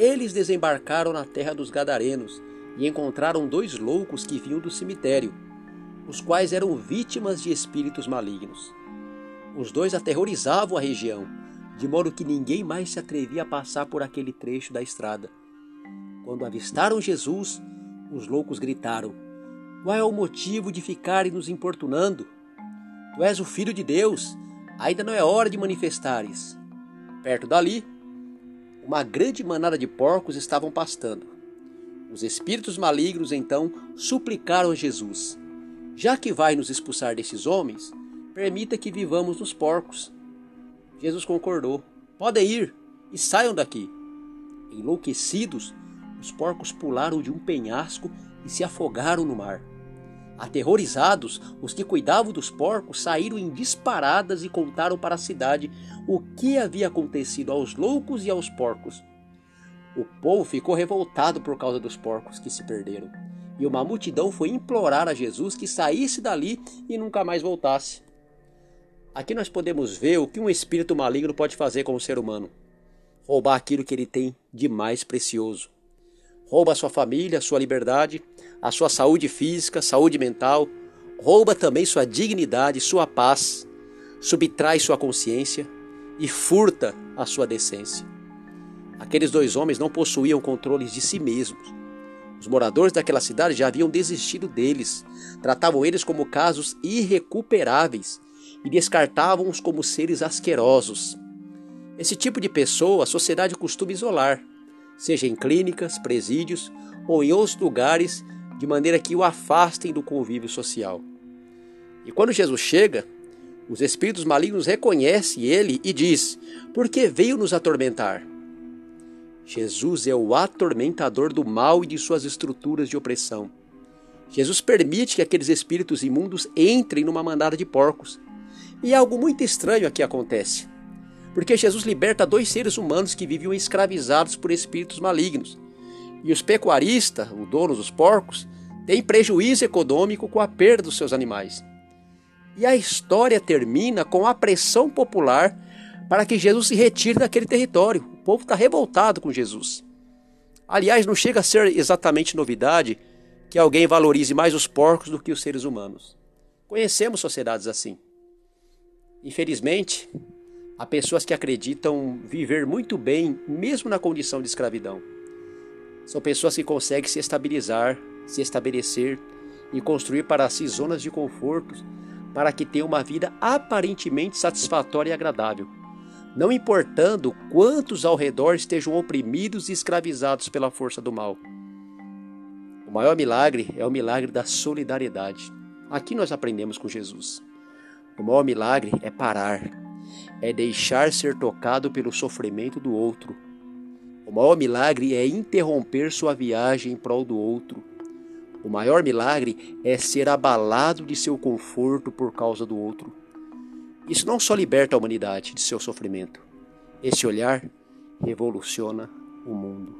eles desembarcaram na terra dos Gadarenos e encontraram dois loucos que vinham do cemitério, os quais eram vítimas de espíritos malignos. Os dois aterrorizavam a região, de modo que ninguém mais se atrevia a passar por aquele trecho da estrada. Quando avistaram Jesus, os loucos gritaram: Qual é o motivo de ficarem nos importunando? Tu és o Filho de Deus, ainda não é hora de manifestares. Perto dali, uma grande manada de porcos estavam pastando. Os espíritos malignos então suplicaram a Jesus: Já que vai nos expulsar desses homens, permita que vivamos nos porcos. Jesus concordou: Podem ir e saiam daqui. Enlouquecidos, os porcos pularam de um penhasco e se afogaram no mar. Aterrorizados, os que cuidavam dos porcos saíram em disparadas e contaram para a cidade o que havia acontecido aos loucos e aos porcos. O povo ficou revoltado por causa dos porcos que se perderam, e uma multidão foi implorar a Jesus que saísse dali e nunca mais voltasse. Aqui nós podemos ver o que um espírito maligno pode fazer com o ser humano: roubar aquilo que ele tem de mais precioso rouba a sua família, a sua liberdade, a sua saúde física, saúde mental, rouba também sua dignidade, sua paz, subtrai sua consciência e furta a sua decência. Aqueles dois homens não possuíam controles de si mesmos. Os moradores daquela cidade já haviam desistido deles, tratavam eles como casos irrecuperáveis e descartavam-os como seres asquerosos. Esse tipo de pessoa a sociedade costuma isolar, seja em clínicas, presídios ou em outros lugares, de maneira que o afastem do convívio social. E quando Jesus chega, os espíritos malignos reconhecem ele e diz: Por que veio nos atormentar? Jesus é o atormentador do mal e de suas estruturas de opressão. Jesus permite que aqueles espíritos imundos entrem numa mandada de porcos. E algo muito estranho aqui acontece. Porque Jesus liberta dois seres humanos que viviam escravizados por espíritos malignos. E os pecuaristas, o dono dos porcos, têm prejuízo econômico com a perda dos seus animais. E a história termina com a pressão popular para que Jesus se retire daquele território. O povo está revoltado com Jesus. Aliás, não chega a ser exatamente novidade que alguém valorize mais os porcos do que os seres humanos. Conhecemos sociedades assim. Infelizmente, Há pessoas que acreditam viver muito bem, mesmo na condição de escravidão. São pessoas que conseguem se estabilizar, se estabelecer e construir para si zonas de conforto para que tenham uma vida aparentemente satisfatória e agradável, não importando quantos ao redor estejam oprimidos e escravizados pela força do mal. O maior milagre é o milagre da solidariedade. Aqui nós aprendemos com Jesus. O maior milagre é parar, é deixar ser tocado pelo sofrimento do outro. O maior milagre é interromper sua viagem em prol do outro. O maior milagre é ser abalado de seu conforto por causa do outro. Isso não só liberta a humanidade de seu sofrimento, esse olhar revoluciona o mundo.